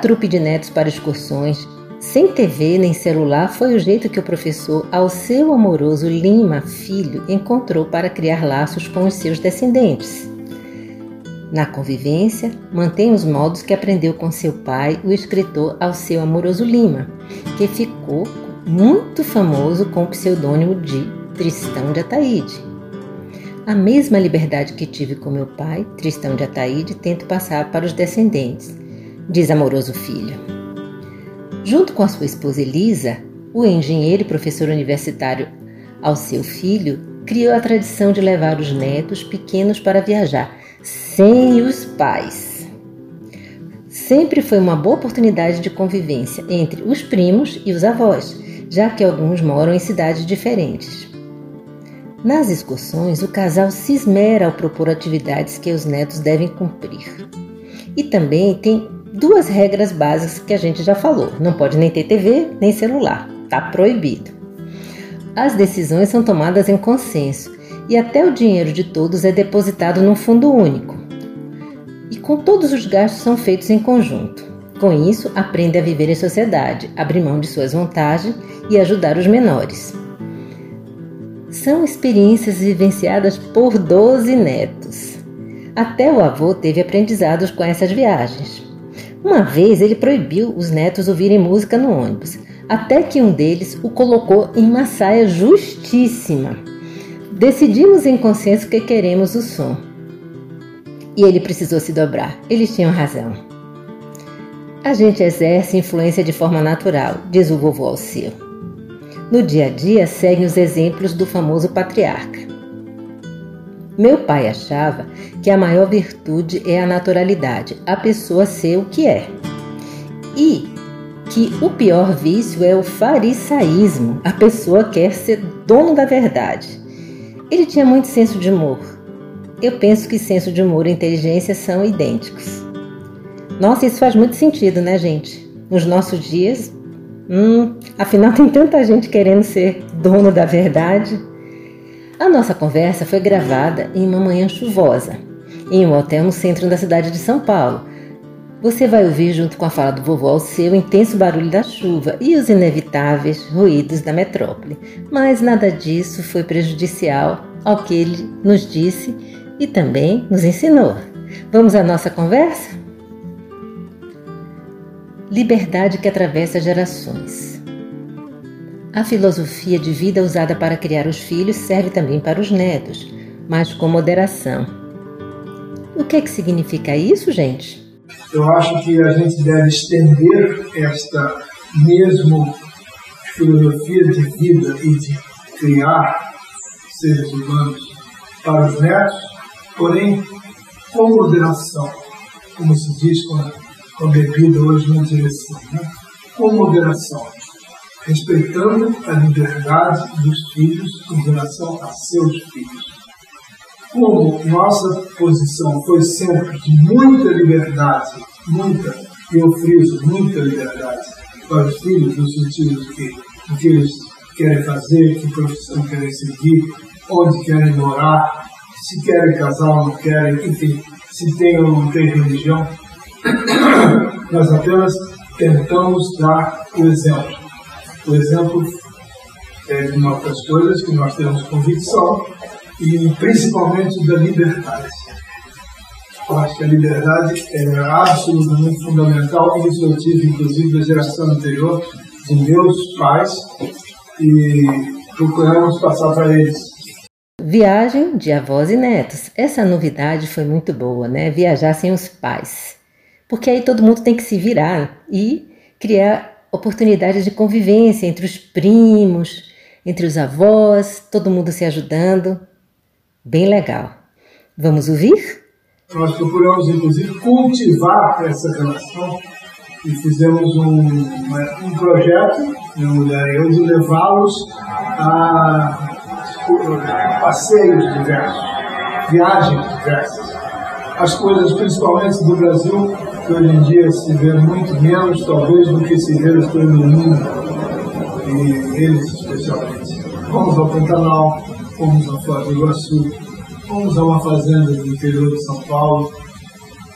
Trupe de netos para excursões, sem TV nem celular, foi o jeito que o professor Alceu Amoroso Lima Filho encontrou para criar laços com os seus descendentes. Na convivência, mantém os modos que aprendeu com seu pai, o escritor Alceu Amoroso Lima, que ficou muito famoso com o pseudônimo de Tristão de Ataíde. A mesma liberdade que tive com meu pai, Tristão de Ataíde, tento passar para os descendentes diz amoroso filho. Junto com a sua esposa Elisa, o engenheiro e professor universitário ao seu filho criou a tradição de levar os netos pequenos para viajar, sem os pais. Sempre foi uma boa oportunidade de convivência entre os primos e os avós, já que alguns moram em cidades diferentes. Nas excursões, o casal se esmera ao propor atividades que os netos devem cumprir. E também tem duas regras básicas que a gente já falou: não pode nem ter TV nem celular, tá proibido. As decisões são tomadas em consenso e até o dinheiro de todos é depositado num fundo único. E com todos os gastos são feitos em conjunto. Com isso, aprende a viver em sociedade, abrir mão de suas vantagens e ajudar os menores. São experiências vivenciadas por 12 netos. Até o avô teve aprendizados com essas viagens. Uma vez ele proibiu os netos ouvirem música no ônibus, até que um deles o colocou em uma saia justíssima. Decidimos em consenso que queremos o som. E ele precisou se dobrar. Eles tinham razão. A gente exerce influência de forma natural, diz o vovô Alceu. No dia a dia, seguem os exemplos do famoso patriarca. Meu pai achava que a maior virtude é a naturalidade, a pessoa ser o que é. E que o pior vício é o farisaísmo, a pessoa quer ser dono da verdade. Ele tinha muito senso de humor. Eu penso que senso de humor e inteligência são idênticos. Nossa, isso faz muito sentido, né, gente? Nos nossos dias, hum, afinal tem tanta gente querendo ser dono da verdade. A nossa conversa foi gravada em uma manhã chuvosa, em um hotel no centro da cidade de São Paulo. Você vai ouvir, junto com a fala do vovô Alceu, o intenso barulho da chuva e os inevitáveis ruídos da metrópole. Mas nada disso foi prejudicial ao que ele nos disse e também nos ensinou. Vamos à nossa conversa? Liberdade que atravessa gerações. A filosofia de vida usada para criar os filhos serve também para os netos, mas com moderação. O que é que significa isso, gente? Eu acho que a gente deve estender esta mesmo filosofia de vida e de criar seres humanos para os netos, porém com moderação, como se diz com a, bebida hoje na direção, né? com moderação respeitando a liberdade dos filhos em relação a seus filhos. Como nossa posição foi sempre de muita liberdade, muita, eu friso, muita liberdade para os filhos, no sentido de que o que eles querem fazer, que profissão querem seguir, onde querem morar, se querem casar ou não querem, enfim, se tem ou não tem religião. Nós apenas tentamos dar o exemplo. O exemplo é de das coisas que nós temos convicção e principalmente da liberdade. Eu acho que a liberdade é absolutamente fundamental e isso eu tive inclusive da geração anterior de meus pais e procuramos passar para eles. Viagem de avós e netos. Essa novidade foi muito boa, né? Viajar sem os pais. Porque aí todo mundo tem que se virar e criar oportunidades de convivência entre os primos, entre os avós, todo mundo se ajudando. Bem legal. Vamos ouvir? Nós procuramos, inclusive, cultivar essa relação e fizemos um, um projeto, minha mulher e eu, de levá-los a passeios diversos, viagens diversas. As coisas, principalmente do Brasil, que hoje em dia se vê muito menos, talvez, do que se vê as coisas no mundo, e eles especialmente. Fomos ao Pantanal, fomos a Foz do Iguaçu, fomos a uma fazenda do interior de São Paulo,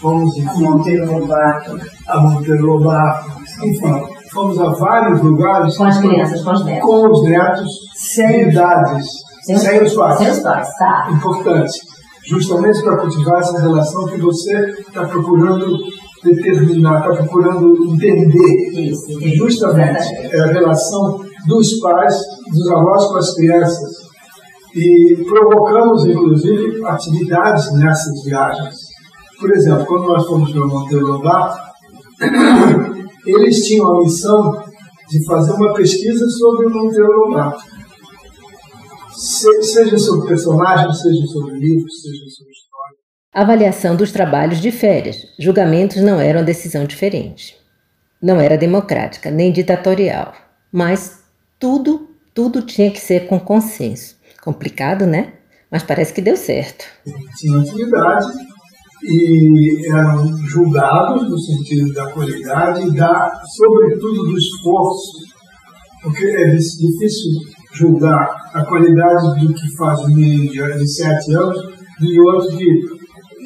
fomos a Monteiro Lobato, a Monteiro Lobato, enfim, fomos a vários lugares com as crianças, com os netos, com os netos sem idades, sem, sem os pais. Sem os pais, tá. Importante, justamente para cultivar essa relação que você está procurando determinar, está procurando entender. Isso, justamente é a relação dos pais, dos avós com as crianças. E provocamos, inclusive, atividades nessas viagens. Por exemplo, quando nós fomos para Monteiro Lobato, eles tinham a missão de fazer uma pesquisa sobre o Monteiro Lobato. Se, seja sobre personagens, seja sobre livros, seja sobre história. Avaliação dos trabalhos de férias. Julgamentos não eram decisão diferente. Não era democrática, nem ditatorial. Mas tudo, tudo tinha que ser com consenso. Complicado, né? Mas parece que deu certo. Tinha atividade e eram julgados no sentido da qualidade e da, sobretudo, do esforço. Porque é difícil julgar a qualidade do que faz um menino de 7 anos e outro que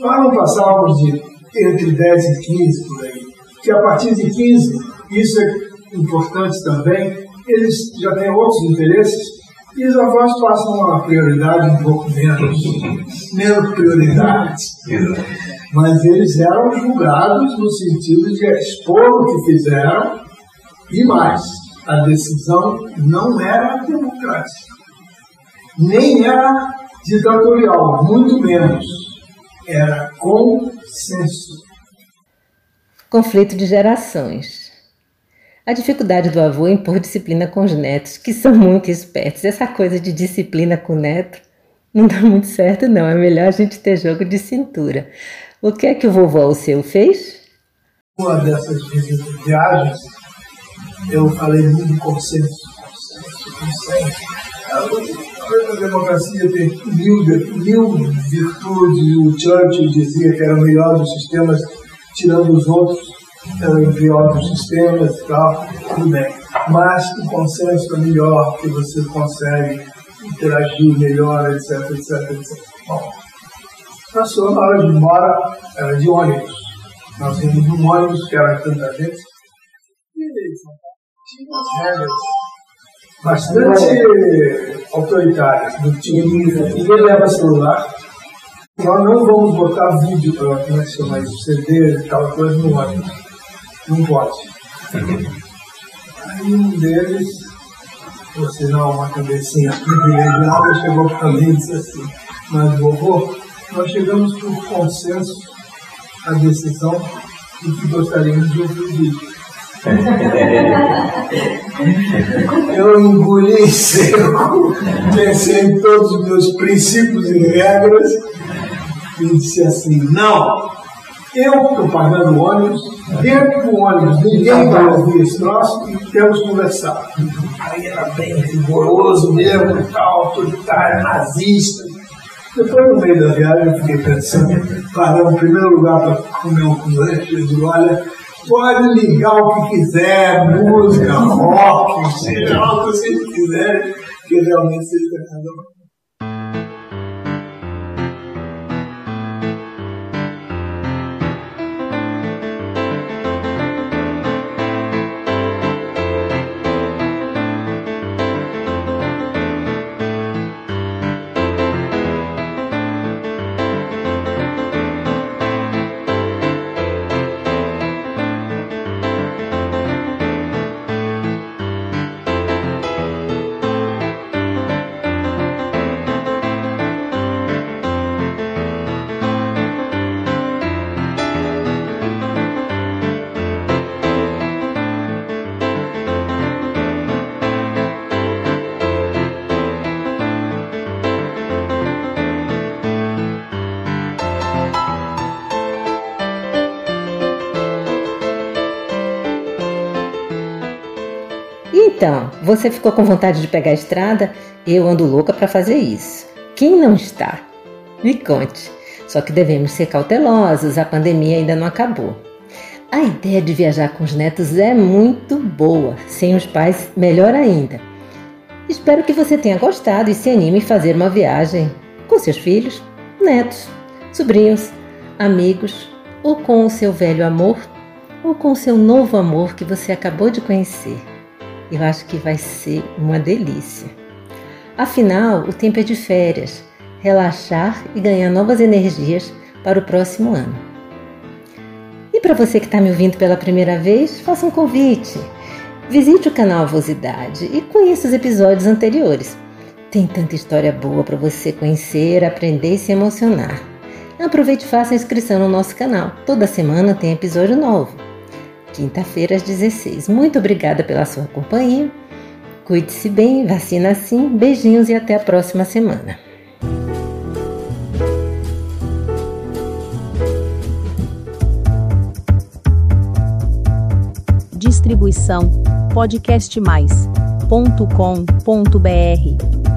nós não passávamos de entre 10 e 15 por aí. Que a partir de 15, isso é importante também, eles já têm outros interesses e os avós passam a prioridade um pouco menos, menos prioridade. Mas eles eram julgados no sentido de expor o que fizeram e mais. A decisão não era democrática, nem era ditatorial, muito menos. Era consenso. Conflito de gerações. A dificuldade do avô em impor disciplina com os netos, que são muito espertos. Essa coisa de disciplina com o neto não dá muito certo, não. É melhor a gente ter jogo de cintura. O que é que o vovô seu fez? Uma dessas visitas, viagens, eu falei muito consenso. Consenso, consenso. A democracia tem mil, mil virtudes. O Churchill dizia que era o melhor dos sistemas, tirando os outros de outros sistemas e tal, tudo bem. Mas o consenso é melhor, que você consegue interagir melhor, etc, etc, etc. Bom, passou na hora de embora, era de ônibus. Nós íamos num ônibus, que era tanta gente, e tinha as regras bastante autoritárias do tipo, ninguém leva celular, nós não vamos botar vídeo para como é que chama isso, CD e tal coisa no ônibus não pode. Aí um deles, por sinal uma cabecinha privilegiada, chegou para mim e disse assim, mas vovô, nós chegamos por consenso à decisão de que gostaríamos de ouvir vídeo. Eu engoli seco, pensei em todos os meus princípios e regras e disse assim, não, eu estou pagando ônibus, dentro do ônibus ninguém vai ouvir esse troço e temos que conversar. Aí era bem rigoroso mesmo, tal, autoritário, nazista. Depois, no meio da viagem, eu fiquei pensando, paramos em primeiro lugar para comer um lanche, eu digo, olha, Pode ligar o que quiser, música, rock, seja o que vocês quiserem, que realmente seja cada você ficou com vontade de pegar a estrada? Eu ando louca para fazer isso. Quem não está? Me conte. Só que devemos ser cautelosos, a pandemia ainda não acabou. A ideia de viajar com os netos é muito boa, sem os pais, melhor ainda. Espero que você tenha gostado e se anime a fazer uma viagem com seus filhos, netos, sobrinhos, amigos, ou com o seu velho amor, ou com o seu novo amor que você acabou de conhecer. Eu acho que vai ser uma delícia. Afinal, o tempo é de férias, relaxar e ganhar novas energias para o próximo ano. E para você que está me ouvindo pela primeira vez, faça um convite. Visite o canal Avosidade e conheça os episódios anteriores. Tem tanta história boa para você conhecer, aprender e se emocionar. Aproveite e faça a inscrição no nosso canal. Toda semana tem episódio novo quinta-feira às 16. Muito obrigada pela sua companhia. Cuide-se bem, vacina sim. Beijinhos e até a próxima semana. Distribuição podcastmais.com.br